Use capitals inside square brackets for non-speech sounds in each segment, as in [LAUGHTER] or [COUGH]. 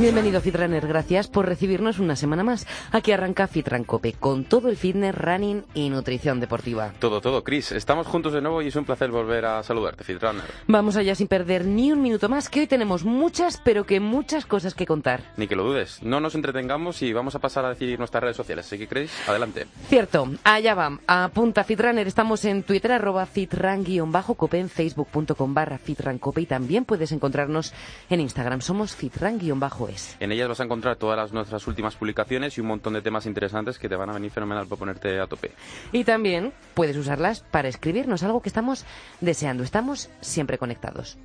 Bienvenido Fitrunner, gracias por recibirnos una semana más. Aquí arranca Fitran Cope con todo el fitness, running y nutrición deportiva. Todo, todo, Chris. Estamos juntos de nuevo y es un placer volver a saludarte, Fitrunner. Vamos allá sin perder ni un minuto más, que hoy tenemos muchas, pero que muchas cosas que contar. Ni que lo dudes. No nos entretengamos y vamos a pasar a decir nuestras redes sociales. Así que, Chris, adelante. Cierto, allá va. Apunta Fitrunner. Estamos en Twitter, arroba fitran-cope, en facebook.com barra fitrancope y también puedes encontrarnos en Instagram. Somos fitran-cope. En ellas vas a encontrar todas las, nuestras últimas publicaciones y un montón de temas interesantes que te van a venir fenomenal para ponerte a tope. Y también puedes usarlas para escribirnos algo que estamos deseando. Estamos siempre conectados.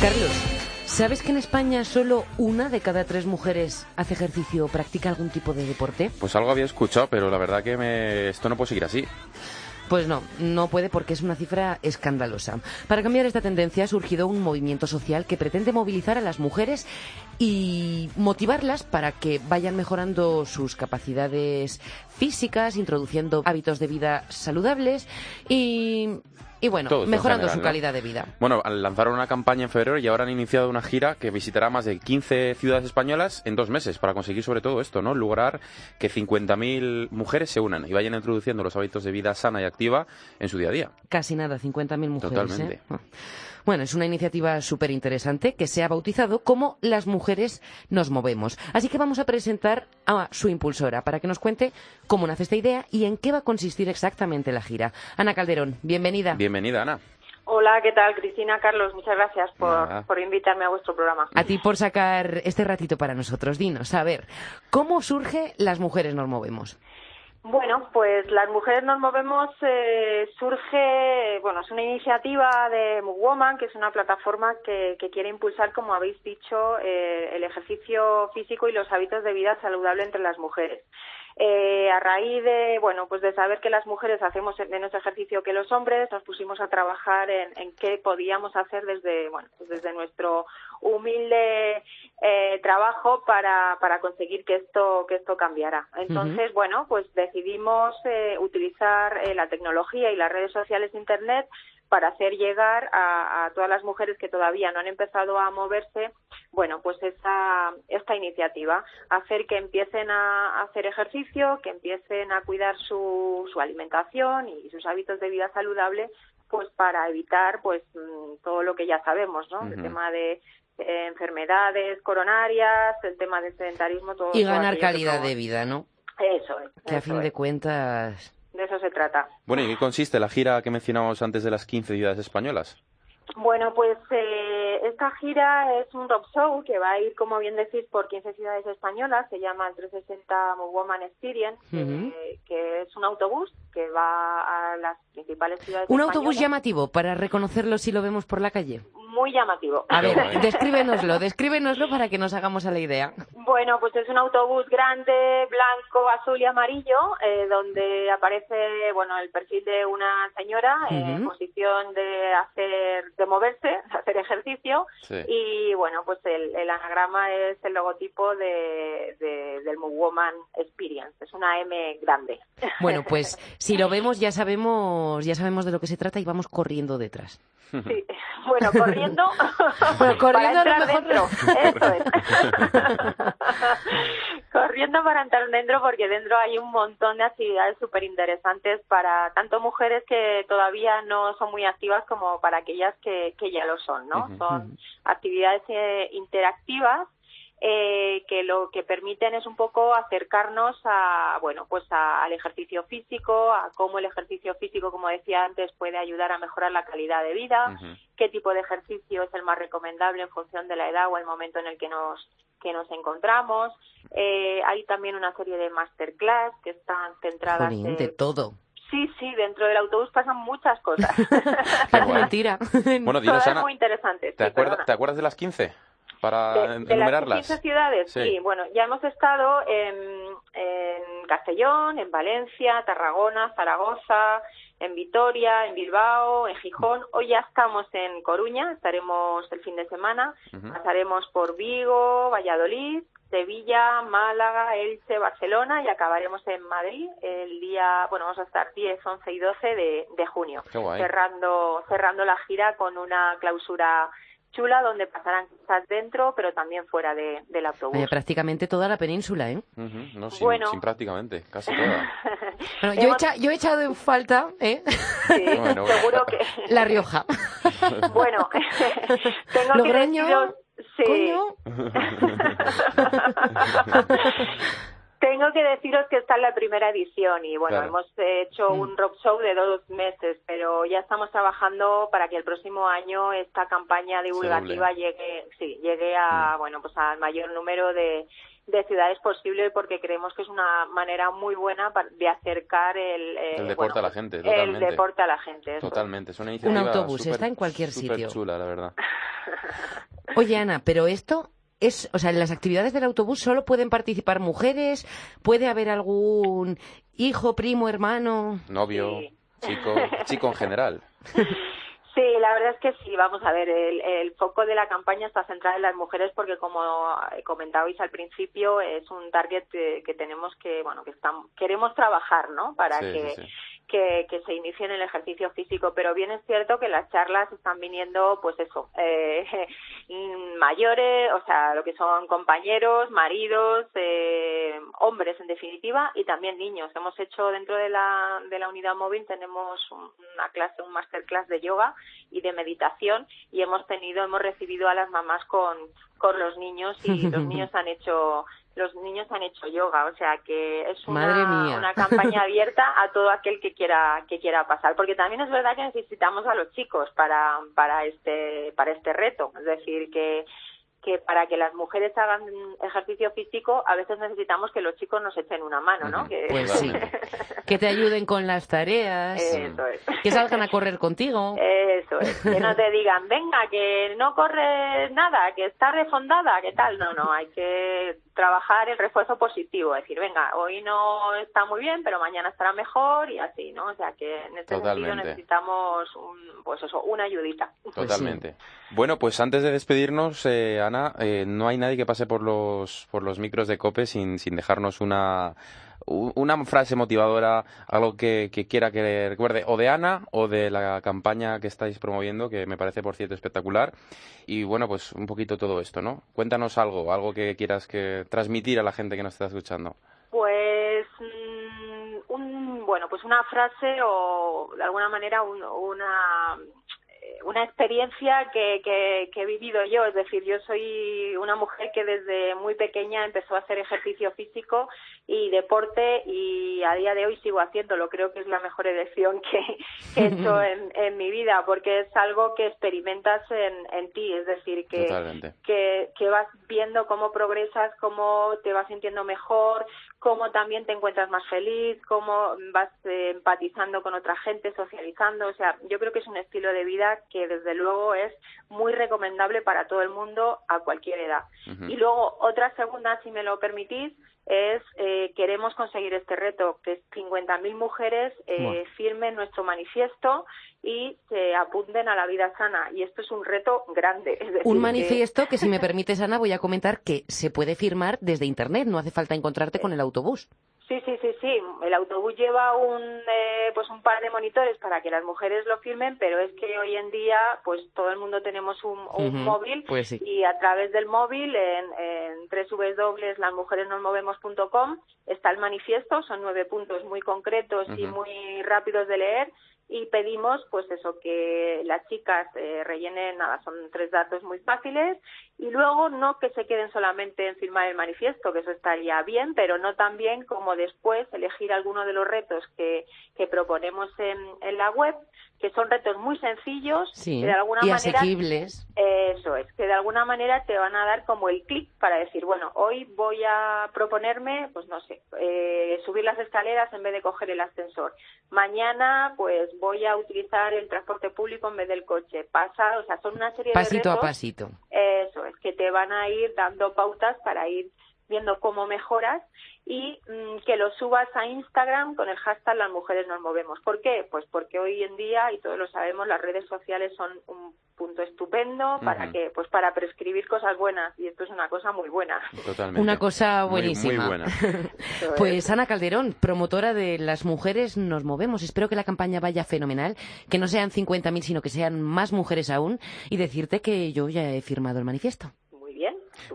Carlos, ¿sabes que en España solo una de cada tres mujeres hace ejercicio o practica algún tipo de deporte? Pues algo había escuchado, pero la verdad que me... esto no puede seguir así. Pues no, no puede porque es una cifra escandalosa. Para cambiar esta tendencia ha surgido un movimiento social que pretende movilizar a las mujeres y motivarlas para que vayan mejorando sus capacidades físicas, introduciendo hábitos de vida saludables y y bueno, Todo mejorando general, su ¿no? calidad de vida. Bueno, lanzaron una campaña en febrero y ahora han iniciado una gira que visitará más de 15 ciudades españolas en dos meses para conseguir sobre todo esto, ¿no? Lograr que 50.000 mujeres se unan y vayan introduciendo los hábitos de vida sana y activa en su día a día. Casi nada, 50.000 mujeres. Totalmente. ¿eh? Bueno, es una iniciativa súper interesante que se ha bautizado como Las mujeres nos movemos. Así que vamos a presentar a su impulsora para que nos cuente cómo nace esta idea y en qué va a consistir exactamente la gira. Ana Calderón, bienvenida. Bienvenida, Ana. Hola, ¿qué tal? Cristina, Carlos, muchas gracias por, por invitarme a vuestro programa. A ti por sacar este ratito para nosotros. Dinos, a ver, ¿cómo surge Las mujeres nos movemos? Bueno, pues las mujeres nos movemos eh, surge, bueno, es una iniciativa de Woman, que es una plataforma que, que quiere impulsar, como habéis dicho, eh, el ejercicio físico y los hábitos de vida saludable entre las mujeres. Eh, a raíz de, bueno, pues de saber que las mujeres hacemos menos ejercicio que los hombres, nos pusimos a trabajar en, en qué podíamos hacer desde, bueno, pues desde nuestro humilde eh, trabajo para, para conseguir que esto, que esto cambiara. Entonces, bueno, pues decidimos eh, utilizar eh, la tecnología y las redes sociales de Internet para hacer llegar a, a todas las mujeres que todavía no han empezado a moverse, bueno, pues esa, esta iniciativa, hacer que empiecen a hacer ejercicio, que empiecen a cuidar su, su alimentación y sus hábitos de vida saludable, pues para evitar pues mm, todo lo que ya sabemos, ¿no? El tema de eh, enfermedades coronarias, el tema del sedentarismo, todo Y ganar calidad de vida, ¿no? Eso es. Que a fin de cuentas... De eso se trata. Bueno, ¿y qué consiste la gira que mencionábamos antes de las 15 ciudades españolas? Bueno, pues eh, esta gira es un rock show que va a ir, como bien decís, por 15 ciudades españolas. Se llama el 360 Woman Experience, eh, que es un autobús que va a las principales ciudades Un autobús llamativo para reconocerlo si lo vemos por la calle. Muy llamativo. A ver, [LAUGHS] descríbenoslo, descríbenoslo para que nos hagamos a la idea. Bueno, pues es un autobús grande, blanco, azul y amarillo, eh, donde aparece, bueno, el perfil de una señora en posición de hacer, de moverse, [LAUGHS] hacer ejercicio, Sí. y bueno, pues el, el anagrama es el logotipo de, de- del Move Woman Experience, es una M grande. Bueno, pues [LAUGHS] si lo vemos ya sabemos, ya sabemos de lo que se trata y vamos corriendo detrás. Sí, [LAUGHS] bueno, corriendo, [LAUGHS] Bueno, para entrar dentro, eso es. [LAUGHS] corriendo para entrar dentro porque dentro hay un montón de actividades súper interesantes para tanto mujeres que todavía no son muy activas como para aquellas que, que ya lo son, ¿no? Son actividades eh, interactivas eh, que lo que permiten es un poco acercarnos a bueno pues a- al ejercicio físico a cómo el ejercicio físico como decía antes puede ayudar a mejorar la calidad de vida qué tipo de ejercicio es el más recomendable en función de la edad o el momento en el que nos que nos encontramos Eh, hay también una serie de masterclass que están centradas Jolín, en- de todo. Sí, sí, dentro del autobús pasan muchas cosas. [LAUGHS] Mentira. Bueno, dinos, Todo Ana, es muy interesante. ¿te, sí, acuerdas, perdona. ¿te acuerdas de las 15? Para de, de las enumerarlas. 15 ciudades, Sí. sí. Bueno, ya hemos estado en, en Castellón, en Valencia, Tarragona, Zaragoza, en Vitoria, en Bilbao, en Gijón. Hoy ya estamos en Coruña, estaremos el fin de semana. Pasaremos por Vigo, Valladolid, Sevilla, Málaga, Elche, Barcelona y acabaremos en Madrid el día, bueno, vamos a estar 10, 11 y 12 de, de junio, Qué guay. cerrando, cerrando la gira con una clausura chula donde pasarán cosas dentro, pero también fuera de, del autobús. Vaya, prácticamente toda la península, ¿eh? Ujú, No, sin, Bueno. sin prácticamente, casi [LAUGHS] toda. Bueno, yo, he echa- yo he echado en falta ¿eh? Sí, Bueno, bueno. seguro que... [LAUGHS] La Rioja. [LAUGHS] Bueno, tengo que Logroño, deciros... Sí. Tengo que deciros que esta es la primera edición y bueno, Claro. hemos hecho Mm. un rock show de dos meses, pero ya estamos trabajando para que el próximo año esta campaña divulgativa llegue, sí, llegue a, Mm. bueno, pues al mayor número de, de ciudades posible porque creemos que es una manera muy buena pa- de acercar el, eh, El deporte bueno, a la gente, El totalmente. deporte a la gente. eso es. Totalmente, es una iniciativa autobús, súper- está en cualquier sitio. chula, la verdad. [LAUGHS] Oye, Ana, pero esto es, o sea, en las actividades del autobús solo pueden participar mujeres, puede haber algún hijo, primo, hermano. Novio, Sí. chico, chico en general. Sí, la verdad es que sí. Vamos a ver, el, el foco de la campaña está centrado en las mujeres porque, como comentabais al principio, es un target que, que tenemos que, bueno, que estamos, queremos trabajar, ¿no? Para Sí, que, sí. Que, que se inicie en el ejercicio físico. Pero bien es cierto que las charlas están viniendo, pues eso, eh, [LAUGHS] mayores, o sea, lo que son compañeros, maridos, eh, hombres en definitiva, y también niños. Hemos hecho dentro de la, de la unidad móvil, tenemos un- una clase, un masterclass de yoga y de meditación, y hemos tenido, hemos recibido a las mamás con, con los niños y [LAUGHS] los niños han hecho los niños han hecho yoga, o sea que es una, una campaña [LAUGHS] abierta a todo aquel que quiera que quiera pasar, porque también es verdad que necesitamos a los chicos para para este para este reto, es decir que que para que las mujeres hagan ejercicio físico a veces necesitamos que los chicos nos echen una mano, ¿no? Que- Pues [LAUGHS] sí. Que te ayuden con las tareas, Eso es. que salgan a correr contigo. Eso es, que no te digan, venga, que no corres nada, que está refondada, que tal. No, no, hay que trabajar el refuerzo positivo, decir, venga, hoy no está muy bien, pero mañana estará mejor y así, ¿no? O sea que en este sentido necesitamos, un, pues eso, una ayudita. Totalmente. Bueno, pues antes de despedirnos, eh, Ana, eh, no hay nadie que pase por los, por los micros de COPE sin, sin dejarnos una, una frase motivadora, algo que, que quiera que recuerde, o de Ana o de la campaña que estáis promoviendo, que me parece, por cierto, espectacular. Y bueno, pues un poquito todo esto, ¿no? Cuéntanos algo, algo que quieras que transmitir a la gente que nos está escuchando. Pues mm, un bueno, pues una frase o de alguna manera un- una una experiencia que, que, que he vivido yo, es decir, yo soy una mujer que desde muy pequeña empezó a hacer ejercicio físico y deporte y a día de hoy sigo haciéndolo. Creo que es la mejor elección que que he hecho [LAUGHS] en, en mi vida porque es algo que experimentas en, en ti, es decir, que, que, que vas viendo cómo progresas, cómo te vas sintiendo mejor, cómo también te encuentras más feliz, cómo vas eh, empatizando con otra gente, socializando. O sea, yo creo que es un estilo de vida que desde luego es muy recomendable para todo el mundo a cualquier edad. Y luego otra segunda, si me lo permitís, es eh, queremos conseguir este reto, que 50.000 mujeres eh, Buah. firmen nuestro manifiesto y se apunten a la vida sana. Y esto es un reto grande. es decir, Un que- manifiesto que, si me [LAUGHS] permites, Ana, voy a comentar que se puede firmar desde Internet, no hace falta encontrarte con el autobús. Sí, sí, sí, sí. El autobús lleva un, eh, pues un par de monitores para que las mujeres lo firmen, pero es que hoy en día, pues todo el mundo tenemos un, móvil pues sí. y a través del móvil en, en www.lasmujeresnosmovemos.com está el manifiesto. Son nueve puntos muy concretos y muy rápidos de leer y pedimos pues eso que las chicas eh, rellenen nada son tres datos muy fáciles y luego no que se queden solamente en firmar el manifiesto que eso estaría bien pero no también como después elegir alguno de los retos que, que proponemos en, en la web que son retos muy sencillos Sí, que de alguna y manera asequibles. eso es, que de alguna manera te van a dar como el clic para decir, bueno, hoy voy a proponerme, pues no sé, eh, subir las escaleras en vez de coger el ascensor. Mañana, pues voy a utilizar el transporte público en vez del coche. Pasa, o sea, son una serie de Pasito a retos, pasito. Eso que te van a ir dando pautas para ir viendo cómo mejoras y mm, que lo subas a Instagram con el hashtag las mujeres nos movemos. ¿Por qué? Pues porque hoy en día, y todos lo sabemos, las redes sociales son un punto estupendo para que, pues para prescribir cosas buenas, y esto es una cosa muy buena. Totalmente. Una cosa buenísima. Muy, buena. [LAUGHS] Pues Ana Calderón, promotora de Las Mujeres Nos Movemos. Espero que la campaña vaya fenomenal, que no sean 50.000, sino que sean más mujeres aún, y decirte que yo ya he firmado el manifiesto.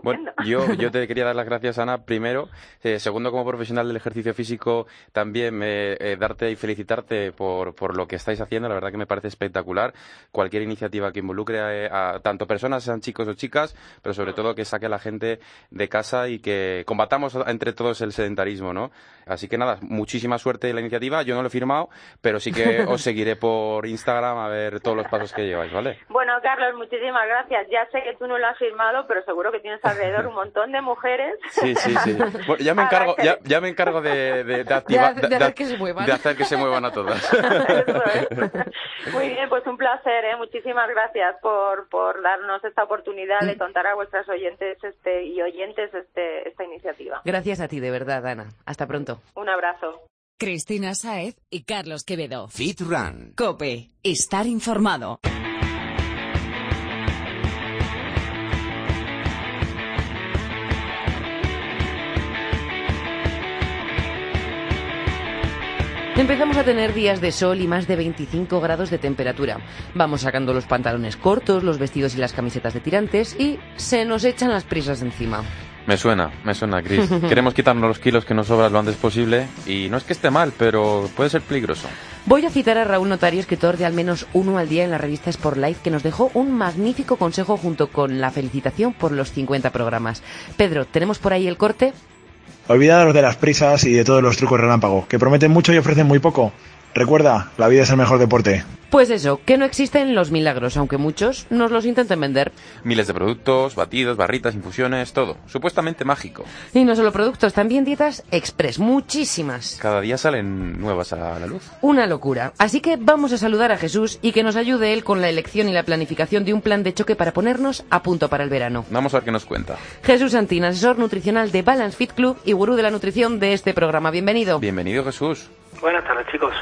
Bueno, yo, yo [LAUGHS] te quería dar las gracias, Ana, primero. Eh, segundo, como profesional del ejercicio físico, también eh, eh, darte y felicitarte por, por lo que estáis haciendo. La verdad que me parece espectacular. Cualquier iniciativa que involucre a, a tanto personas, sean chicos o chicas, pero sobre todo que saque a la gente de casa y que combatamos entre todos el sedentarismo, ¿no? Así que nada, muchísima suerte en la iniciativa. Yo no lo he firmado, pero sí que [LAUGHS] os seguiré por Instagram a ver todos los pasos que lleváis, ¿vale? Bueno, Carlos, muchísimas gracias. Ya sé que tú no lo has firmado, pero seguro que tienes alrededor un montón de mujeres. Sí, sí, sí. [LAUGHS] Bueno, ya me encargo, ya, me encargo de, de, de activar, de hacer que se muevan. de hacer que se muevan a todas. [LAUGHS] Eso es. Muy bien, pues un placer, ¿eh? Muchísimas gracias por, por darnos esta oportunidad de contar a vuestras oyentes este, y oyentes este, esta iniciativa. Gracias a ti, de verdad, Ana. Hasta pronto. Un abrazo. Cristina Saez y Carlos Quevedo. Fit Run. Cope, estar informado. Empezamos a tener días de sol y más de 25 grados de temperatura. Vamos sacando los pantalones cortos, los vestidos y las camisetas de tirantes y se nos echan las prisas encima. Me suena, me suena, Chris. [LAUGHS] Queremos quitarnos los kilos que nos sobran lo antes posible y no es que esté mal, pero puede ser peligroso. Voy a citar a Raúl Notario, escritor de al menos uno al día en la revista Sport Life, que nos dejó un magnífico consejo junto con la felicitación por los 50 programas. Pedro, ¿tenemos por ahí el corte? Olvidaros de las prisas y de todos los trucos relámpago, que prometen mucho y ofrecen muy poco. Recuerda, la vida es el mejor deporte. Pues eso, que no existen los milagros, aunque muchos nos los intenten vender. Miles de productos, batidos, barritas, infusiones, todo. Supuestamente mágico. Y no solo productos, también dietas express, muchísimas. Cada día salen nuevas a la luz. Una locura. Así que vamos a saludar a Jesús y que nos ayude él con la elección y la planificación de un plan de choque para ponernos a punto para el verano. Vamos a ver qué nos cuenta. Jesús Santín, asesor nutricional de Balance Fit Club y gurú de la nutrición de este programa. Bienvenido. Bienvenido, Jesús. Buenas tardes, chicos.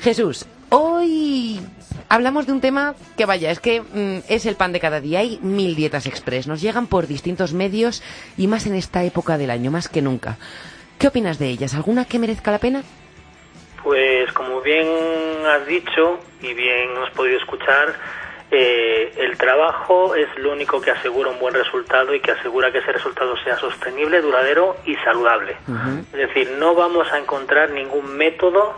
Jesús, hoy hablamos de un tema que vaya, es que mm, es el pan de cada día. Hay mil dietas express, nos llegan por distintos medios y más en esta época del año, más que nunca. ¿Qué opinas de ellas? ¿Alguna que merezca la pena? Pues como bien has dicho y bien has podido escuchar, eh, el trabajo es lo único que asegura un buen resultado y que asegura que ese resultado sea sostenible, duradero y saludable. Es decir, no vamos a encontrar ningún método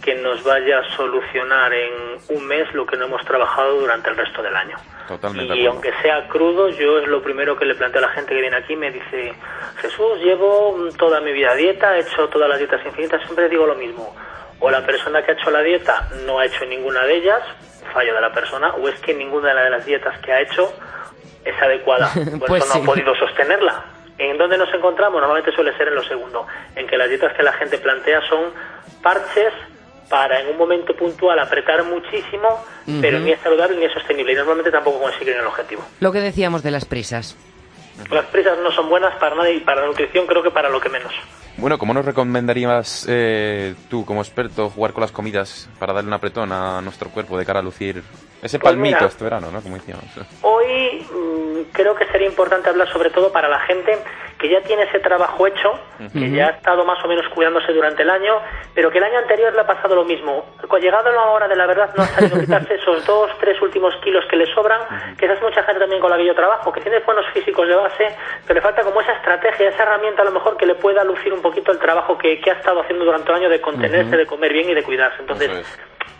que nos vaya a solucionar en un mes lo que no hemos trabajado durante el resto del año. Totalmente Y aunque sea crudo, yo es lo primero que le planteo a la gente que viene aquí. Me dice, Jesús, llevo toda mi vida dieta, he hecho todas las dietas infinitas, siempre digo lo mismo. O la persona que ha hecho la dieta no ha hecho ninguna de ellas, fallo de la persona, o es que ninguna de las dietas que ha hecho es adecuada, [LAUGHS] por Pues eso no ha podido sostenerla. ¿En dónde nos encontramos? Normalmente suele ser en lo segundo, en que las dietas que la gente plantea son parches para en un momento puntual apretar muchísimo, pero ni es saludable ni es sostenible y normalmente tampoco consiguen el objetivo. Lo que decíamos de las prisas. Las prisas no son buenas para nada y para la nutrición creo que para lo que menos. Bueno, ¿cómo nos recomendarías eh, tú, como experto, jugar con las comidas para darle un apretón a nuestro cuerpo de cara a lucir ese Pues palmito mira. este verano, ¿no? Como decíamos. Hoy mm, creo que sería importante hablar sobre todo para la gente que ya tiene ese trabajo hecho, que ya ha estado más o menos cuidándose durante el año, pero que el año anterior le ha pasado lo mismo. Llegado la hora de la verdad no ha sabido [LAUGHS] quitarse esos dos, tres últimos kilos que le sobran, que esa es mucha gente también con la que yo trabajo, que tiene buenos físicos de base, pero le falta como esa estrategia, esa herramienta a lo mejor que le pueda lucir un poquito el trabajo que, que ha estado haciendo durante el año de contenerse, de comer bien y de cuidarse. Entonces,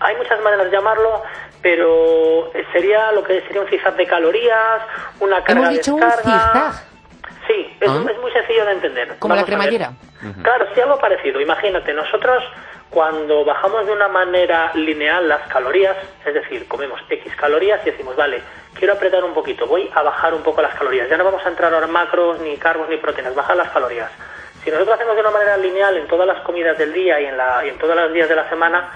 hay muchas maneras de llamarlo, pero sería lo que sería un zigzag de calorías, una carga Hemos dicho un descarga. Sí, es, Ah. es muy sencillo de entender. Como la cremallera. Claro, sí, algo parecido. Imagínate, nosotros cuando bajamos de una manera lineal las calorías, es decir, comemos X calorías y decimos, vale, quiero apretar un poquito, voy a bajar un poco las calorías. Ya no vamos a entrar ahora en macros, ni carbos, ni proteínas, bajar las calorías. Si nosotros hacemos de una manera lineal en todas las comidas del día y en, la, y en todos los días de la semana,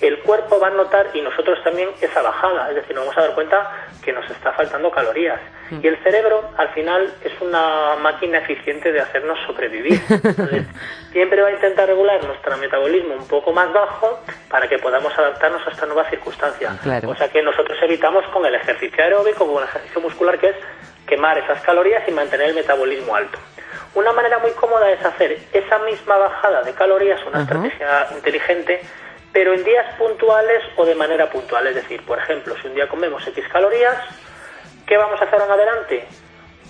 el cuerpo va a notar y nosotros también esa bajada, es decir, nos vamos a dar cuenta que nos está faltando calorías. Y el cerebro, al final, es una máquina eficiente de hacernos sobrevivir. [LAUGHS] Entonces, siempre va a intentar regular nuestro metabolismo un poco más bajo para que podamos adaptarnos a esta nueva circunstancia. Claro. O sea que nosotros evitamos con el ejercicio aeróbico, con el ejercicio muscular, que es quemar esas calorías y mantener el metabolismo alto. Una manera muy cómoda es hacer esa misma bajada de calorías, una Ajá. estrategia inteligente, pero en días puntuales o de manera puntual. Es decir, por ejemplo, si un día comemos X calorías, ¿qué vamos a hacer en adelante?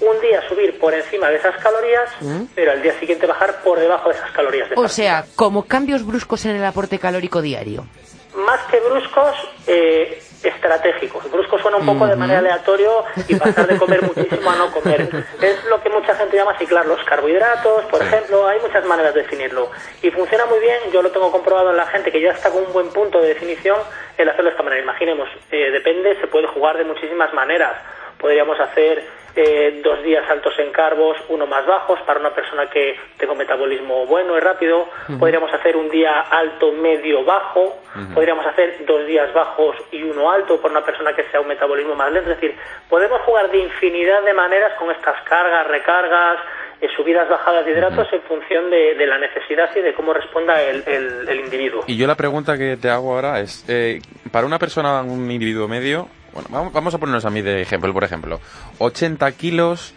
Un día subir por encima de esas calorías, pero al día siguiente bajar por debajo de esas calorías. De O partida. sea, como cambios bruscos en el aporte calórico diario. más que bruscos, eh, estratégicos. Bruscos suena un poco de manera aleatorio y pasar de comer muchísimo a no comer. Es lo que mucha gente llama ciclar los carbohidratos, por ejemplo, hay muchas maneras de definirlo. Y funciona muy bien, yo lo tengo comprobado en la gente que ya está con un buen punto de definición el hacerlo de esta manera. Imaginemos, eh, depende, se puede jugar de muchísimas maneras. Podríamos hacer eh, dos días altos en carbos, uno más bajos para una persona que tenga un metabolismo bueno y rápido. Podríamos hacer un día alto, medio, bajo. Podríamos hacer dos días bajos y uno alto para una persona que sea un metabolismo más lento. Es decir, podemos jugar de infinidad de maneras con estas cargas, recargas, eh, subidas, bajadas de hidratos en función de, de la necesidad y de cómo responda el, el- el individuo. Y yo la pregunta que te hago ahora es, eh, para una persona, un individuo medio, bueno, vamos, vamos a ponernos a mí de ejemplo, por ejemplo, 80 kilos,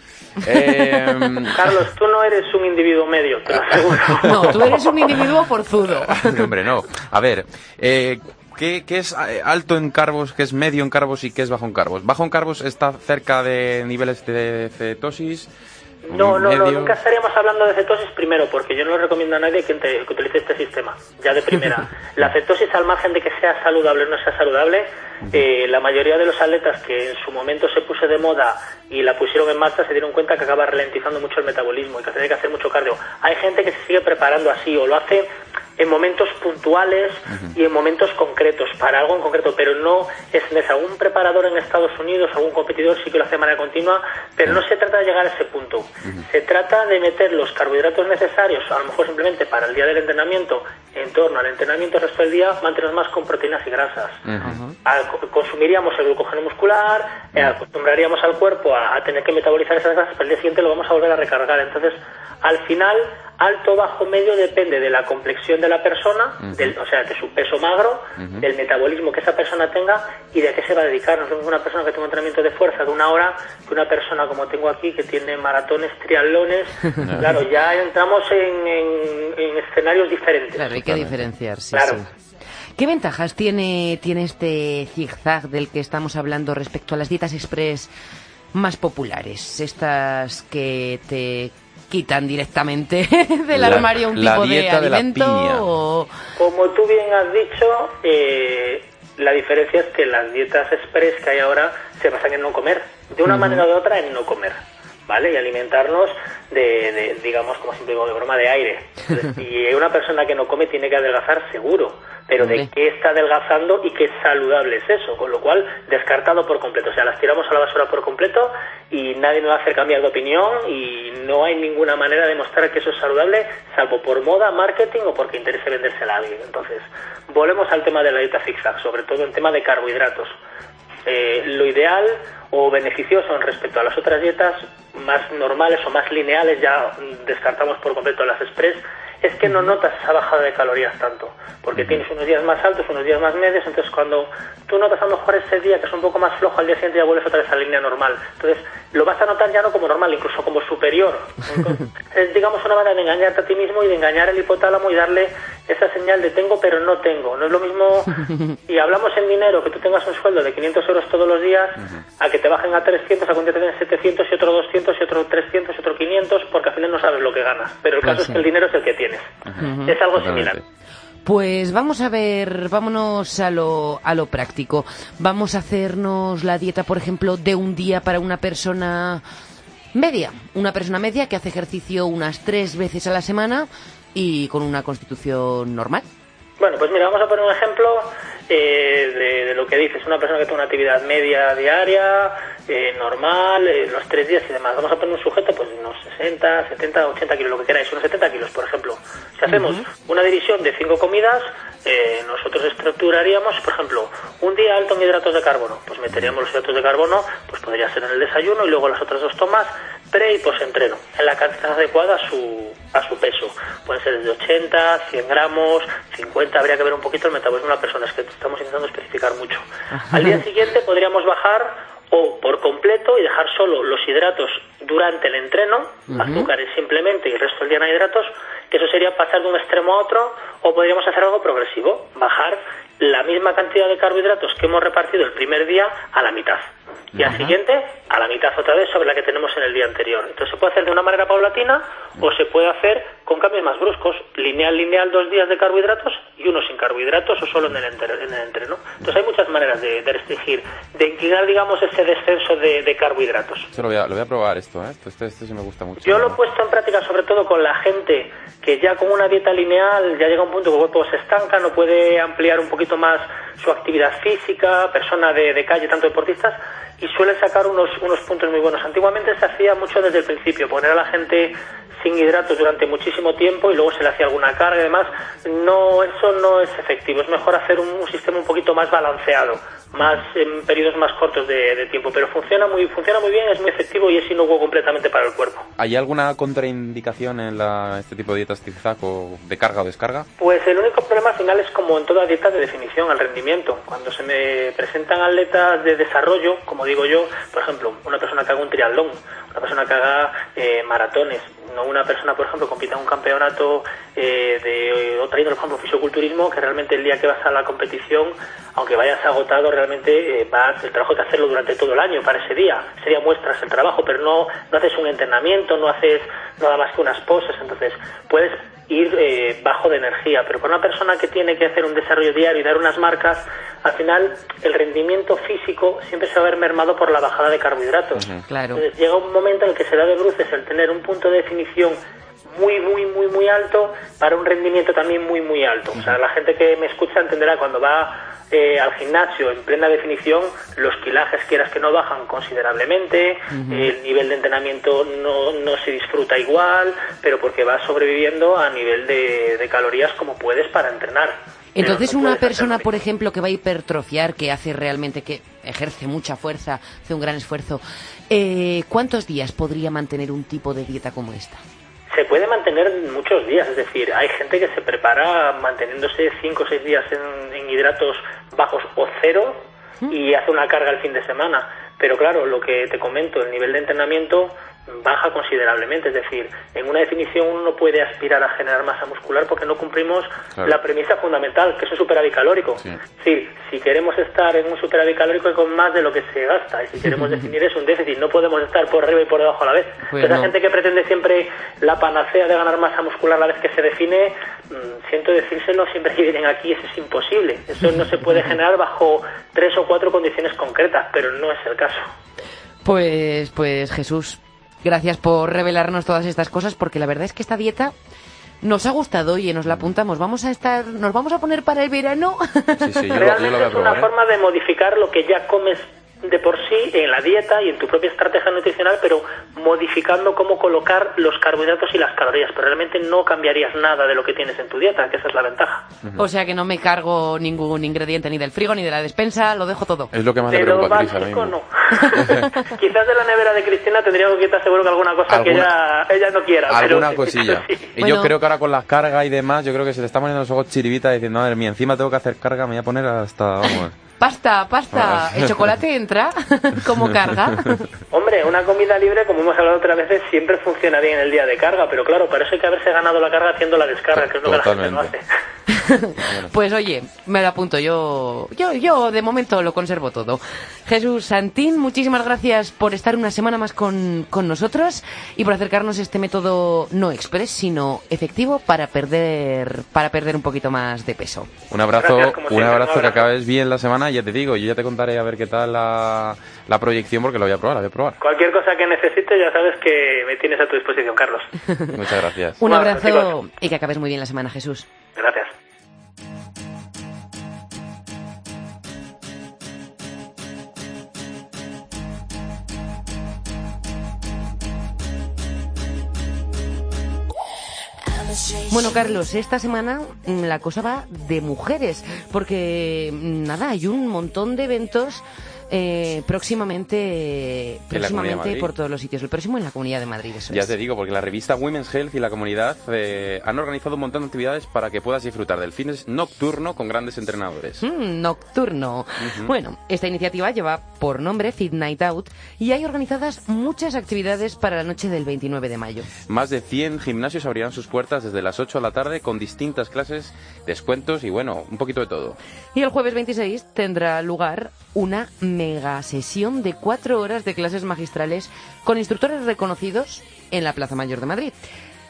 eh, [LAUGHS] Carlos, tú no eres un individuo medio, te lo aseguro. [LAUGHS] No, tú eres un individuo forzudo. No, [LAUGHS] hombre, no. A ver, eh, ¿qué, qué es eh, alto en carbos, qué es medio en carbos y qué es bajo en carbos? Bajo en carbos está cerca de niveles de cetosis. No, no, no, nunca estaríamos hablando de cetosis primero, porque yo no recomiendo a nadie que, te- que utilice este sistema, ya de primera. [LAUGHS] La cetosis, al margen de que sea saludable o no sea saludable, eh, la mayoría de los atletas que en su momento se puso de moda y la pusieron en marcha se dieron cuenta que acaba ralentizando mucho el metabolismo y que tiene que hacer mucho cardio. Hay gente que se sigue preparando así o lo hace en momentos puntuales y en momentos concretos, para algo en concreto, pero no es en. Algún preparador en Estados Unidos, algún competidor sí que lo hace de manera continua, pero no se trata de llegar a ese punto. Se trata de meter los carbohidratos necesarios, a lo mejor simplemente para el día del entrenamiento, en torno al entrenamiento el resto del día, mantenernos más con proteínas y grasas. Al- consumiríamos el glucógeno muscular, eh, acostumbraríamos al cuerpo a, a tener que metabolizar esas grasas, pero el día siguiente lo vamos a volver a recargar. Entonces, al final, alto, bajo, medio depende de la complexión de la persona, del, o sea, de su peso magro, del metabolismo que esa persona tenga y de a qué se va a dedicar. No es lo mismo una persona que tenga un entrenamiento de fuerza de una hora que una persona como tengo aquí que tiene maratones, triatlones. [LAUGHS] claro, ya entramos en, en- en escenarios diferentes. Claro, hay que diferenciar, sí, Claro. sí. ¿Qué ventajas tiene, tiene este zigzag del que estamos hablando respecto a las dietas express más populares? Estas que te quitan directamente [LAUGHS] del La- armario un la tipo de dieta de la alimento piña. o... Como tú bien has dicho, eh, la diferencia es que las dietas express que hay ahora se basan en no comer, de una manera o de otra en no comer, ¿vale? Y alimentarnos de, de, digamos, como siempre digo, de broma de aire. [LAUGHS] Y una persona que no come tiene que adelgazar seguro, pero de qué está adelgazando y qué saludable es eso, con lo cual descartado por completo, o sea, las tiramos a la basura por completo y nadie nos va a hacer cambiar de opinión y no hay ninguna manera de mostrar que eso es saludable, salvo por moda, marketing o porque interese vendérsela a alguien. Entonces, volvemos al tema de la dieta zigzag, sobre todo en tema de carbohidratos. Eh, lo ideal o beneficioso en respecto a las otras dietas más normales o más lineales, ya descartamos por completo las express, es que no notas esa bajada de calorías tanto, porque tienes unos días más altos, unos días más medios, entonces cuando tú notas a lo mejor ese día que es un poco más flojo, al día siguiente ya vuelves otra vez a la línea normal. Entonces lo vas a notar ya no como normal, incluso como superior. [LAUGHS] Entonces, es digamos una manera de engañarte a ti mismo y de engañar el hipotálamo y darle esa señal de tengo pero no tengo. No es lo mismo, [LAUGHS] y hablamos en dinero, que tú tengas un sueldo de 500 euros todos los días, a que te bajen a 300, a que te den 700 y otro 200 y otro 300 y otro 500, porque al final no sabes lo que ganas. Pero el Pues caso sí. es que el dinero es el que tienes. Es algo similar. Pues vamos a ver, vámonos a lo, a lo práctico. Vamos a hacernos la dieta, por ejemplo, de un día para una persona media. Una persona media que hace ejercicio unas tres veces a la semana y con una constitución normal. Bueno, pues mira, vamos a poner un ejemplo eh, de, lo que dices. Una persona que tiene una actividad media diaria, eh, normal, eh, los tres días y demás. Vamos a poner un sujeto, pues unos 60, 70, 80 kilos, lo que queráis, unos 70 kilos, por ejemplo. Si hacemos una división de cinco comidas, nosotros estructuraríamos, por ejemplo, un día alto en hidratos de carbono. Pues meteríamos los hidratos de carbono, pues podría ser en el desayuno y luego las otras dos tomas pre y post-entreno, en la cantidad adecuada a su, a su peso. Pueden ser desde 80, 100 gramos, 50, habría que ver un poquito el metabolismo de una persona, es que estamos intentando especificar mucho. Al día siguiente podríamos bajar o por completo y dejar solo los hidratos durante el entreno, azúcares simplemente y el resto del día no hidratos, que eso sería pasar de un extremo a otro, o podríamos hacer algo progresivo, bajar la misma cantidad de carbohidratos que hemos repartido el primer día a la mitad. Y al siguiente, a la mitad otra vez sobre la que tenemos en el día anterior. Entonces se puede hacer de una manera paulatina o se puede hacer con cambios más bruscos. Lineal, lineal, dos días de carbohidratos y uno sin carbohidratos o solo en el, en el entreno. Entonces hay muchas maneras de, restringir, de inclinar, digamos, ese descenso de, carbohidratos. lo, voy a, lo voy a probar esto, ¿eh? Esto, esto, sí me gusta mucho. Yo lo he puesto en práctica sobre todo con la gente que ya con una dieta lineal ya llega a un punto que el cuerpo se estanca, no puede ampliar un poquito más su actividad física, persona de, de calle, tanto deportistas, y suele sacar unos, unos puntos muy buenos. Antiguamente se hacía mucho desde el principio, poner a la gente sin hidratos durante muchísimo tiempo y luego se le hacía alguna carga y demás. No, eso no es efectivo. Es mejor hacer un sistema un poquito más balanceado más en periodos más cortos de, tiempo, pero funciona muy funciona muy bien, es muy efectivo y es inocuo completamente para el cuerpo. ¿Hay alguna contraindicación en la, este tipo de dietas TIFZAC o de carga o descarga? Pues el único problema final es como en toda dieta de definición, al rendimiento. Cuando se me presentan atletas de desarrollo, como digo yo, por ejemplo, una persona que haga un triatlón, una persona que haga eh, maratones, no una persona, por ejemplo, compita en un campeonato eh, de otra índole, por ejemplo, fisiculturismo, que realmente el día que vas a la competición, aunque vayas agotado, realmente eh, vas, el trabajo hay que hacerlo durante todo el año, para ese día. Ese día muestras el trabajo, pero no, no haces un entrenamiento, no haces nada más que unas poses. Entonces, puedes ir eh, bajo de energía, pero para una persona que tiene que hacer un desarrollo diario y dar unas marcas, al final el rendimiento físico siempre se va a ver mermado por la bajada de carbohidratos. claro. Entonces llega un momento en el que se da de bruces el tener un punto de definición muy, muy, muy, muy alto para un rendimiento también muy, muy alto. O sea, la gente que me escucha entenderá cuando va eh, al gimnasio en plena definición, los kilajes, quieras que no, bajan considerablemente, el nivel de entrenamiento no, no se disfruta igual, pero porque vas sobreviviendo a nivel de, de calorías como puedes para entrenar. Entonces, una persona, por ejemplo, que va a hipertrofiar, que hace realmente, que ejerce mucha fuerza, hace un gran esfuerzo, eh, ¿cuántos días podría mantener un tipo de dieta como esta? Se puede mantener muchos días, es decir, hay gente que se prepara manteniéndose 5 o 6 días en, hidratos bajos o cero y hace una carga el fin de semana. Pero claro, lo que te comento, el nivel de entrenamiento baja considerablemente. Es decir, en una definición uno no puede aspirar a generar masa muscular porque no cumplimos la premisa fundamental, que es un superávit calórico. Sí. si queremos estar en un superávit calórico con más de lo que se gasta y si queremos [LAUGHS] definir es un déficit, no podemos estar por arriba y por debajo a la vez. Pues la gente que pretende siempre la panacea de ganar masa muscular a la vez que se define, mm, siento decírselo siempre que vienen aquí, eso es imposible. Eso no se puede [LAUGHS] generar bajo tres o cuatro condiciones concretas, pero no es el caso. Pues, pues Jesús, Gracias por revelarnos todas estas cosas, porque la verdad es que esta dieta nos ha gustado y nos la apuntamos. Vamos a estar, nos vamos a poner para el verano. Sí, sí, yo Realmente es una ¿eh? forma de modificar lo que ya comes de por sí en la dieta y en tu propia estrategia nutricional, pero modificando cómo colocar los carbohidratos y las calorías. Pero realmente no cambiarías nada de lo que tienes en tu dieta, que esa es la ventaja. O sea que no me cargo ningún ingrediente ni del frigo ni de la despensa, lo dejo todo. Es lo que más le preocupa a no. [LAUGHS] Quizás de la nevera de Cristina tendría que estar seguro que alguna cosa que ella, ella no quiera. Alguna cosilla. Y yo creo que ahora con las cargas y demás, yo creo que se le está poniendo los ojos chiribita diciendo, madre mía, encima tengo que hacer carga, me voy a poner hasta, vamos... Pasta, pasta. ¿El chocolate entra [LAUGHS] como carga? Hombre, una comida libre, como hemos hablado otras veces, siempre funciona bien el día de carga, pero claro, para eso hay que haberse ganado la carga haciendo la descarga, que es lo que la gente no hace. [LAUGHS] [LAUGHS] pues oye, me lo apunto. Yo, yo, yo de momento lo conservo todo. Jesús Santín, muchísimas gracias por estar una semana más con, con nosotros y por acercarnos este método no express, sino efectivo para perder, para perder un poquito más de peso. Un abrazo, Gracias, un siempre, abrazo un que abrazo. acabes bien la semana. Y Ya te digo, yo ya te contaré a ver qué tal la, la proyección porque lo voy a probar, la voy a probar. Cualquier cosa que necesites, ya sabes que me tienes a tu disposición, Carlos. [LAUGHS] Muchas gracias. Un Bueno, abrazo chicos. y que acabes muy bien la semana, Jesús. Gracias. Bueno, Carlos, esta semana mm, la cosa va de mujeres, porque mm, nada, hay un montón de eventos eh, próximamente, próximamente por todos los sitios. El próximo en la Comunidad de Madrid, eso Ya es. te digo, porque la revista Women's Health y la comunidad eh, han organizado un montón de actividades para que puedas disfrutar del fines nocturno con grandes entrenadores. Mm, nocturno. Bueno, esta iniciativa lleva por nombre Fit Night Out y hay organizadas muchas actividades para la noche del 29 de mayo. Más de 100 gimnasios abrirán sus puertas desde las 8 de la tarde con distintas clases, descuentos y bueno, un poquito de todo. Y el jueves 26 tendrá lugar una mega sesión de cuatro horas de clases magistrales con instructores reconocidos en la Plaza Mayor de Madrid.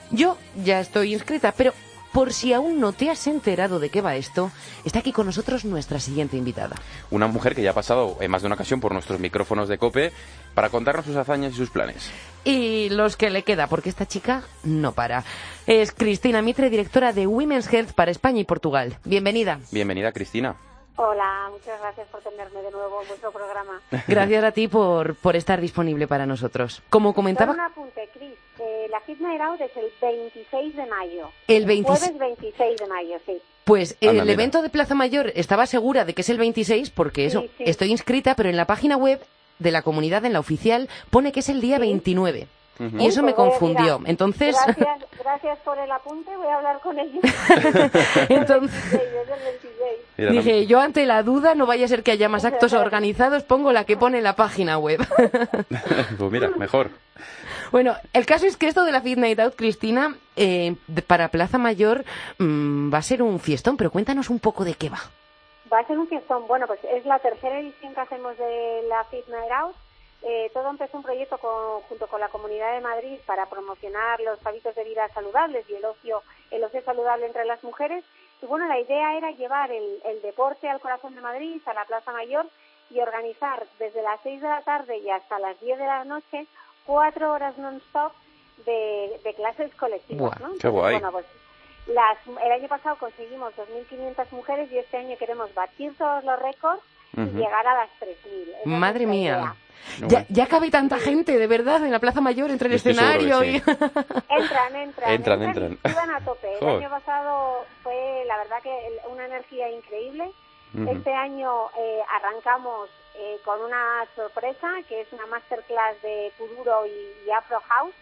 Yo ya estoy inscrita, pero por si aún no te has enterado de qué va esto, está aquí con nosotros nuestra siguiente invitada. Una mujer que ya ha pasado en más de una ocasión por nuestros micrófonos de COPE para contarnos sus hazañas y sus planes. Y los que le queda, porque esta chica no para. Es Cristina Mitre, directora de Women's Health para España y Portugal. Bienvenida. Bienvenida, Cristina. Hola, muchas gracias por tenerme de nuevo en vuestro programa. [LAUGHS] Gracias a ti por, por estar disponible para nosotros. Como Solo comentaba, un apunte, Cris. Eh, la Fit Night Out es el 26 de mayo. El 26 Jueves 26 de mayo, sí. Pues Anda, el mira. evento de Plaza Mayor estaba segura de que es el 26 porque eso, Sí, sí. estoy inscrita, pero en la página web de la comunidad, en la oficial, pone que es el día Sí. 29. Y eso me a- confundió. mira, Entonces, Gracias, gracias por el apunte, voy a hablar con ellos. [LAUGHS] entonces Es el 26. Mira, dije, yo ante la duda, no vaya a ser que haya más actos [LAUGHS] organizados, pongo la que pone en la página web. [LAUGHS] pues mira, mejor. Bueno, el caso es que esto de la Fit Night Out, Cristina, eh, para Plaza Mayor mm, va a ser un fiestón, pero cuéntanos un poco de qué va. Va a ser un fiestón. Bueno, pues es la tercera edición que hacemos de la Fit Night Out. Eh, todo empezó un proyecto con- junto con la Comunidad de Madrid para promocionar los hábitos de vida saludables y el ocio, el ocio saludable entre las mujeres. Y bueno, la idea era llevar el, el deporte al corazón de Madrid, a la Plaza Mayor, y organizar desde las 6 de la tarde y hasta las 10 de la noche cuatro horas non-stop de, de clases colectivas. Buah, ¿no? qué guay. Bueno, pues las, el año pasado conseguimos 2.500 mujeres y este año queremos batir todos los récords y llegar a las 3.000. Esa es Madre mía. idea. No, Ya, cabe tanta gente, de verdad, en la Plaza Mayor, entre el estoy escenario y... Entran, entran, Entran, entran. Iban a tope. El Joder. año pasado fue, la verdad, que una energía increíble. Este año eh, arrancamos eh, con una sorpresa, que es una masterclass de Kuduro y, y Afro House,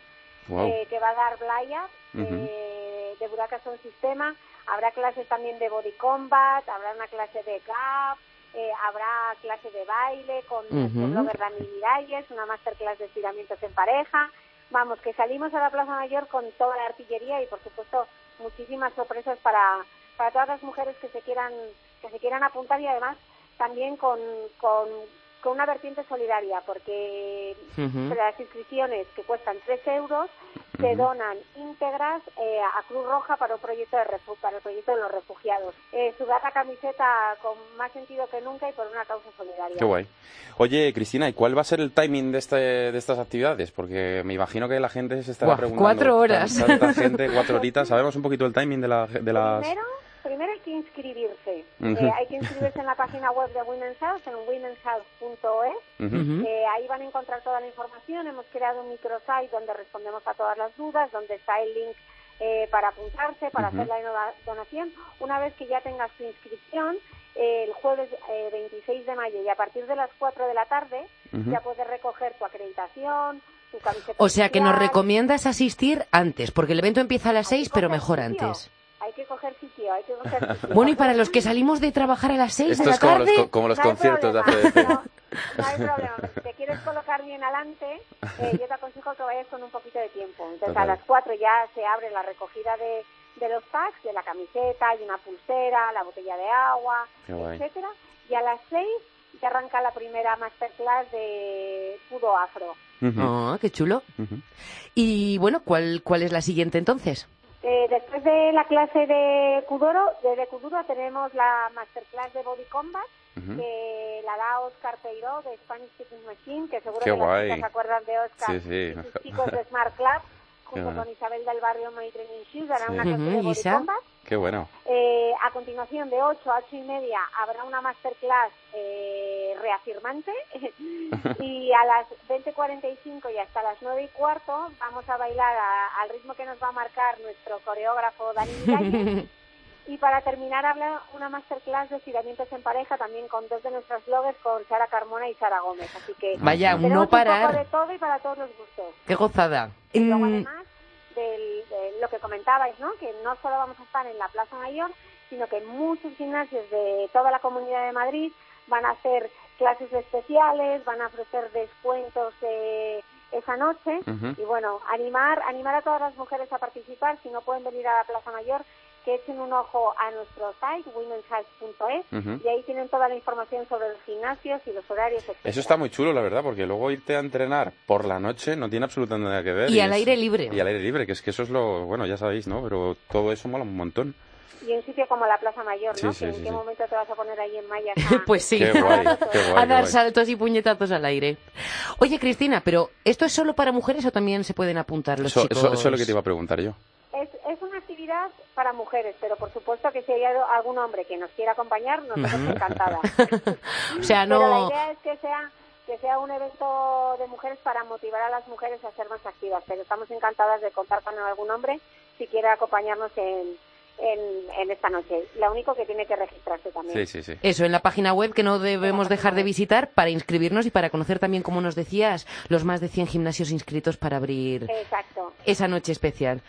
eh, que va a dar Blaya, Ujú. eh, de Buraca Sound Sistema. Habrá clases también de Body Combat, habrá una clase de Gap, eh, habrá clase de baile con nuestro Ujú. blogger Dani Miralles, una masterclass de estiramientos en pareja. Vamos, que salimos a la Plaza Mayor con toda la artillería y, por supuesto, muchísimas sorpresas para, para todas las mujeres que se quieran que se quieran apuntar y además también con, con, con una vertiente solidaria, porque las inscripciones que cuestan 3 euros se donan íntegras eh, a Cruz Roja para un proyecto de refu- para el proyecto de los refugiados. Eh, sudar la camiseta con más sentido que nunca y por una causa solidaria. Qué guay. Oye, Cristina, ¿y cuál va a ser el timing de, este, de estas actividades? Porque me imagino que la gente se estará Buah, preguntando. cuatro horas. tan- Tanta gente, cuatro horitas. ¿Sabemos un poquito el timing de, la- de las...? Primero, primero hay que inscribirse. Eh, hay que inscribirse en la página web de Women's Health, en womenshealth.es. Ujú. Ujú. Eh, ahí van a encontrar toda la información. Hemos creado un microsite donde respondemos a todas las dudas, donde está el link eh, para apuntarse, para hacer la dona- donación. Una vez que ya tengas tu inscripción, eh, el jueves eh, 26 de mayo y a partir de las 4 de la tarde ya puedes recoger tu acreditación, tu camiseta. O sea que nos recomiendas asistir antes, porque el evento empieza a las Hay que seis, pero coger mejor antes. Hay que coger sitio, hay que coger [LAUGHS] sitio. Bueno, y para los que salimos de trabajar a las seis Esto de la es como los, tarde, co- como los No conciertos de ACDC. No, no hay problema. Si te quieres colocar bien adelante, eh, yo te aconsejo que vayas con un poquito de tiempo. Entonces, Total. a las 4 ya se abre la recogida de, de los packs, de la camiseta, hay una pulsera, la botella de agua, etcétera. Y a las seis ya arranca la primera masterclass de Pudo Afro. Ah, qué chulo. Y bueno, ¿cuál, ¿cuál es la siguiente entonces? Eh, después de la clase de Kuduro, de, Kuduro tenemos la masterclass de Body Combat, Ujú. que la da Oscar Peiró de Spanish Kicking Machine, que seguro Qué que guay. se acuerdan de Oscar Sí, sí. y sus chicos de Smart Club, [LAUGHS] junto bueno. con Isabel del Barrio My Training Shoes, hará Sí. una clase Ujú, de Body Isa. Combat. Qué bueno. Eh, a continuación, de 8 a 8 y media, habrá una masterclass eh, reafirmante. [LAUGHS] y a las 20.45 y hasta las 9 y cuarto vamos a bailar a- al ritmo que nos va a marcar nuestro coreógrafo Dani [LAUGHS] Miralles. Y para terminar, habla una masterclass de estiramientos en pareja también con dos de nuestros bloggers, con Sara Carmona y Sara Gómez. Así que Vaya, no un poco de parar. todo y para todos los gustos. Qué gozada. Y luego Mm, además del- de lo que comentabais, ¿no? Que no solo vamos a estar en la Plaza Mayor, sino que muchos gimnasios de toda la Comunidad de Madrid van a hacer clases especiales, van a ofrecer descuentos eh, esa noche y bueno, animar animar a todas las mujeres a participar, si no pueden venir a la Plaza Mayor, que echen un ojo a nuestro site womenshealth.es Ujú. y ahí tienen toda la información sobre los gimnasios y los horarios, etc. Eso está muy chulo, la verdad, porque luego irte a entrenar por la noche no tiene absolutamente nada que ver. Y al es- aire libre. Y al aire libre, que es que eso es lo... Bueno, ya sabéis, ¿no? Pero todo eso mola un montón. Y un sitio como la Plaza Mayor, ¿no? Sí, sí, ¿En sí, qué sí. momento te vas a poner ahí en mallas? [LAUGHS] a- Pues sí. Qué guay, qué [LAUGHS] guay. a dar saltos y puñetazos al aire. Oye, Cristina, pero ¿esto es solo para mujeres o también se pueden apuntar los Eso, chicos? eso- eso es lo que te iba a preguntar yo. Es, es una actividad para mujeres, pero por supuesto que si hay algún hombre que nos quiera acompañar, [LAUGHS] nosotros encantadas. [LAUGHS] O sea, Pero la no... idea es que sea que sea un evento de mujeres para motivar a las mujeres a ser más activas, pero estamos encantadas de contar con algún hombre si quiere acompañarnos en, en, en esta noche. Lo único que tiene que registrarse también. Sí, sí, sí. Eso, en la página web que no debemos dejar de visitar para inscribirnos y para conocer también, como nos decías, los más de 100 gimnasios inscritos para abrir Exacto. esa noche especial.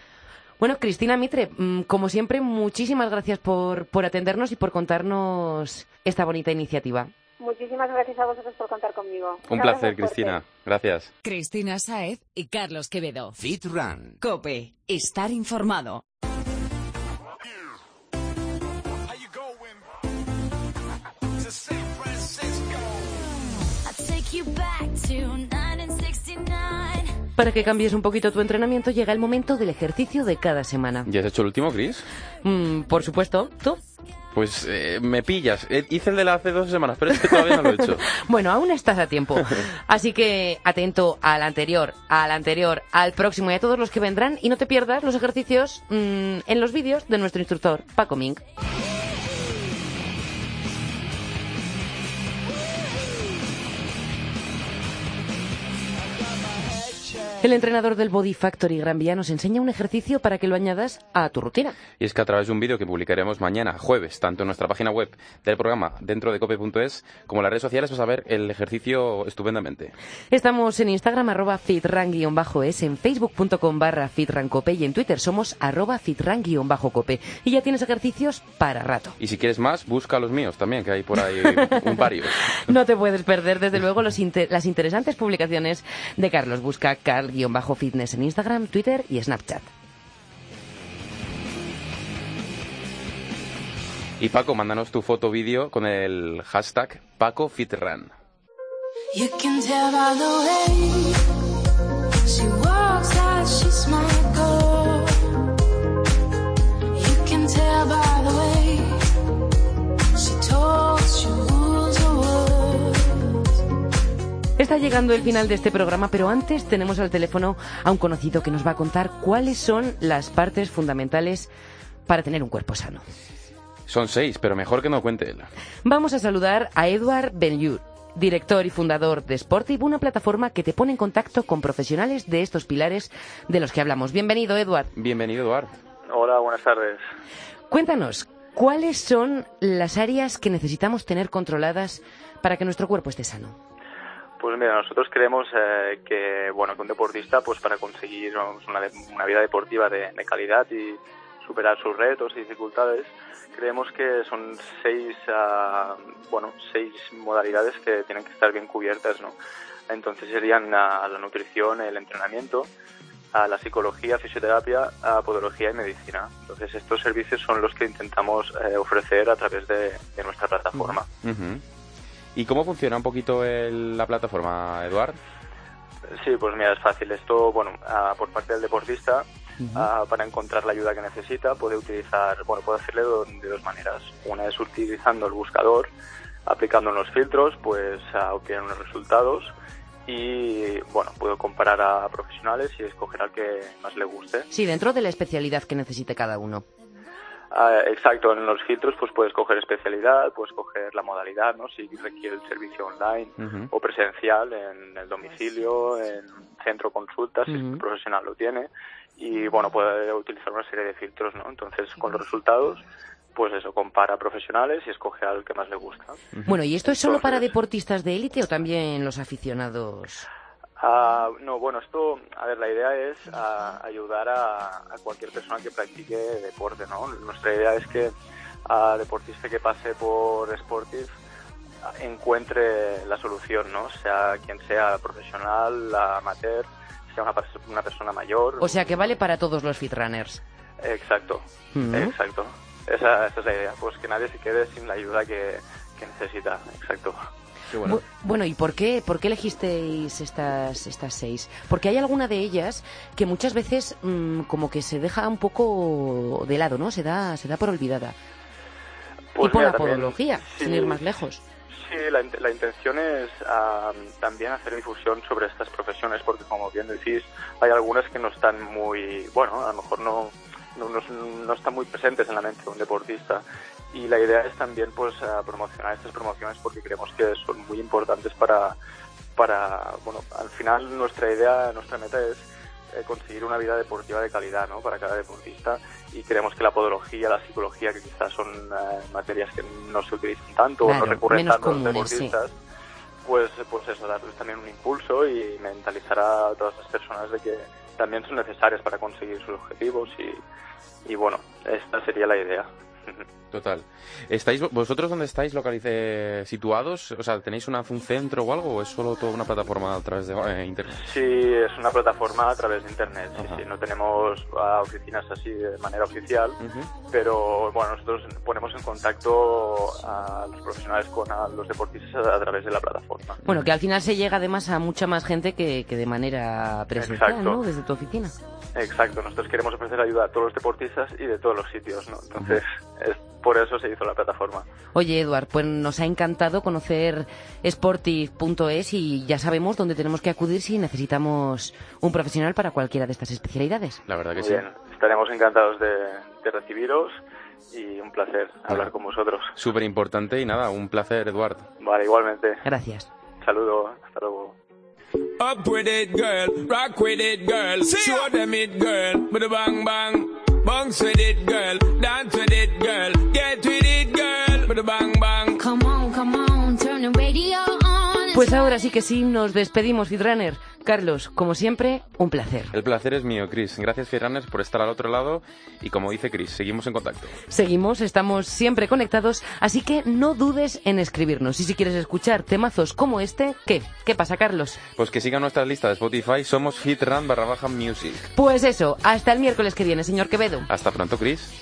Bueno, Cristina Mitre, mm, como siempre, muchísimas gracias por, por atendernos y por contarnos esta bonita iniciativa. Muchísimas gracias a vosotros por contar conmigo. Un placer. Cristina. Gracias. Cristina Saez y Carlos Quevedo. Fit Run. Cope, estar informado. Para que cambies un poquito tu entrenamiento, llega el momento del ejercicio de cada semana. ¿Ya has hecho el último, Chris? Mm, por supuesto, ¿tú? Pues eh, me pillas. Eh, hice el de la hace dos semanas, pero es que todavía no lo he hecho. [LAUGHS] Bueno, aún estás a tiempo. [LAUGHS] Así que atento al anterior, al anterior, al próximo y a todos los que vendrán y no te pierdas los ejercicios mm, en los vídeos de nuestro instructor, Paco Mink. El entrenador del Body Factory Gran Vía nos enseña un ejercicio para que lo añadas a tu rutina. Y es que a través de un vídeo que publicaremos mañana, jueves, tanto en nuestra página web del programa dentro de cope.es como en las redes sociales vas a ver el ejercicio estupendamente. Estamos en Instagram, arroba fitran-es, en facebook.com barra fitrancope y en Twitter somos arroba fitran-cope. Y ya tienes ejercicios para rato. Y si quieres más, busca los míos también, que hay por ahí un varios. [LAUGHS] No te puedes perder, desde luego, los inter- las interesantes publicaciones de Carlos. Busca car-fitness en Instagram, Twitter y Snapchat. Y Paco, mándanos tu foto vídeo con el hashtag PacoFitRun. You Está llegando el final de este programa, pero antes tenemos al teléfono a un conocido que nos va a contar cuáles son las partes fundamentales para tener un cuerpo sano. Son seis, pero mejor que no cuente él. Vamos a saludar a Edward Benjur, director y fundador de Sportive, una plataforma que te pone en contacto con profesionales de estos pilares de los que hablamos. Bienvenido, Edward. Bienvenido, Eduard. Hola, buenas tardes. Cuéntanos, ¿cuáles son las áreas que necesitamos tener controladas para que nuestro cuerpo esté sano? Pues mira, nosotros creemos eh, que bueno que un deportista, pues para conseguir una, una vida deportiva de, calidad y superar sus retos y dificultades, creemos que son seis ah, bueno seis modalidades que tienen que estar bien cubiertas, ¿no? Entonces serían ah, la nutrición, el entrenamiento, a la psicología, fisioterapia, a podología y medicina. Entonces estos servicios son los que intentamos eh, ofrecer a través de, nuestra plataforma. ¿Y cómo funciona un poquito el- la plataforma, Eduard? Sí, pues mira, es fácil. Esto, bueno, ah, por parte del deportista, ah, para encontrar la ayuda que necesita, puede utilizar, bueno, puede hacerle do- de dos maneras. Una es utilizando el buscador, aplicando unos filtros, pues obtiene unos resultados y, bueno, puede comparar a profesionales y escoger al que más le guste. Sí, dentro de la especialidad que necesite cada uno. Ah, exacto, en los filtros pues puedes coger especialidad, puedes coger la modalidad, ¿no? Si requiere el servicio online o presencial en el domicilio, en centro consulta, si el profesional lo tiene. Y bueno, puede utilizar una serie de filtros, ¿no? Entonces, con los resultados, pues eso, compara profesionales y escoge al que más le gusta. Bueno, ¿y esto es solo para deportistas de élite o también los aficionados? Ah, no, bueno, esto, a ver, la idea es ah, ayudar a, a cualquier persona que practique deporte, ¿no? Nuestra idea es que a deportista que pase por Sportive ah, encuentre la solución, ¿no? Sea quien sea profesional, amateur, sea una, una persona mayor. O sea, que vale para todos los fitrunners. Exacto, Mm. exacto. Esa, esa es la idea, pues que nadie se quede sin la ayuda que, que necesita, exacto. Bu- Bueno, ¿y por qué, por qué elegisteis estas, estas seis? Porque hay alguna de ellas que muchas veces mm, como que se deja un poco de lado, ¿no? Se da, se da por olvidada. Pues y por mira, la podología, sí, sin ir más lejos. Sí, la, la intención es también hacer difusión sobre estas profesiones, porque como bien decís, hay algunas que no están muy, bueno, a lo mejor no, no, no- no están muy presentes en la mente de un deportista. Y la idea es también pues promocionar estas promociones porque creemos que son muy importantes para, para, bueno, al final nuestra idea, nuestra meta es eh, conseguir una vida deportiva de calidad ¿no? para cada deportista y creemos que la podología, la psicología, que quizás son eh, materias que no se utilizan tanto o no recurren tanto a los comunes, sí. deportistas, pues, pues eso, darles también un impulso y mentalizar a todas las personas de que también son necesarias para conseguir sus objetivos y, y bueno, esta sería la idea. Total. ¿Estáis vosotros dónde estáis localice, situados? O sea, ¿tenéis una, un centro o algo o es solo toda una plataforma a través de eh, internet? Sí, es una plataforma a través de internet. Sí, sí, no tenemos oficinas así de manera oficial, pero bueno, nosotros ponemos en contacto a los profesionales con a los deportistas a, a través de la plataforma. Bueno, que al final se llega además a mucha más gente que, que de manera presencial, Exacto. ¿no? Desde tu oficina. Exacto, nosotros queremos ofrecer ayuda a todos los deportistas y de todos los sitios, ¿no? Entonces, es, por eso se hizo la plataforma. Oye, Eduard, pues nos ha encantado conocer sportive.es y ya sabemos dónde tenemos que acudir si necesitamos un profesional para cualquiera de estas especialidades. La verdad que Muy sí. bien, estaremos encantados de, de recibiros y un placer hablar con vosotros. Súper importante y nada, un placer, Eduard. Vale, igualmente. Gracias. Saludo, hasta luego. Up with it, girl. Rock with it, girl. Show them it, girl. With a bang bang. Bounce with it, girl. Dance with it, girl. Get with it, girl. With a bang bang. Come Pues ahora sí que sí, nos despedimos, Fitrunner. Carlos, como siempre, un placer. El placer es mío, Chris. Gracias, Fierranes, por estar al otro lado. Y como dice Chris, seguimos en contacto. Seguimos, estamos siempre conectados, así que no dudes en escribirnos. Y si quieres escuchar temazos como este, ¿qué? ¿Qué pasa, Carlos? Pues que sigan nuestra lista de Spotify. Somos Fitran barra baja music. Pues eso, hasta el miércoles que viene, señor Quevedo. Hasta pronto, Chris.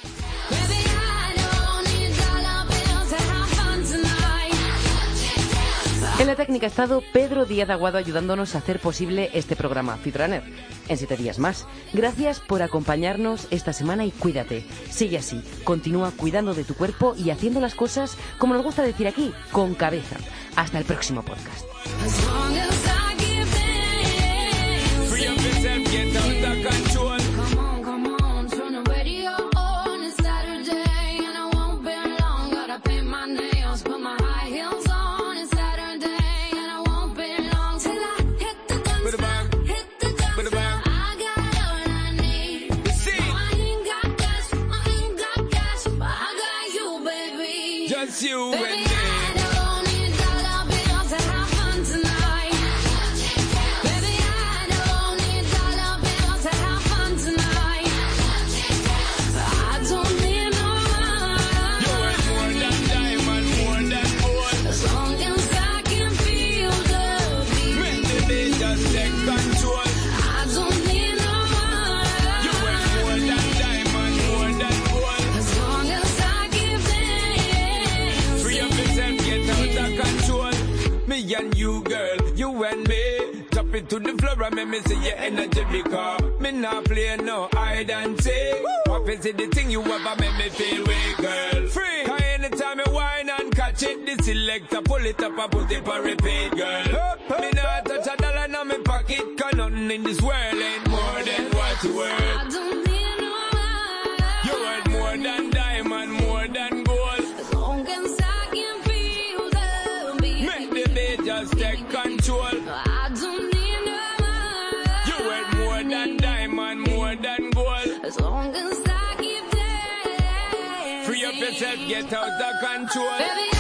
En la técnica ha estado Pedro Díaz Aguado ayudándonos a hacer posible este programa Fitrunner. En siete días más. Gracias por acompañarnos esta semana y cuídate. Sigue así. Continúa cuidando de tu cuerpo y haciendo las cosas, como nos gusta decir aquí, con cabeza. Hasta el próximo podcast. Up and put it for repeat, girl. Up, Me not touch a dollar in my pocket, cause nothing in this world ain't more than what you worth. I don't need no man. You worth more than diamond, more than gold. As long as I can feel the beat. Make the beat just take control. I don't need no man. You worth more than diamond, more than gold. As long as I keep dancing. Free up yourself, get out of control. Baby,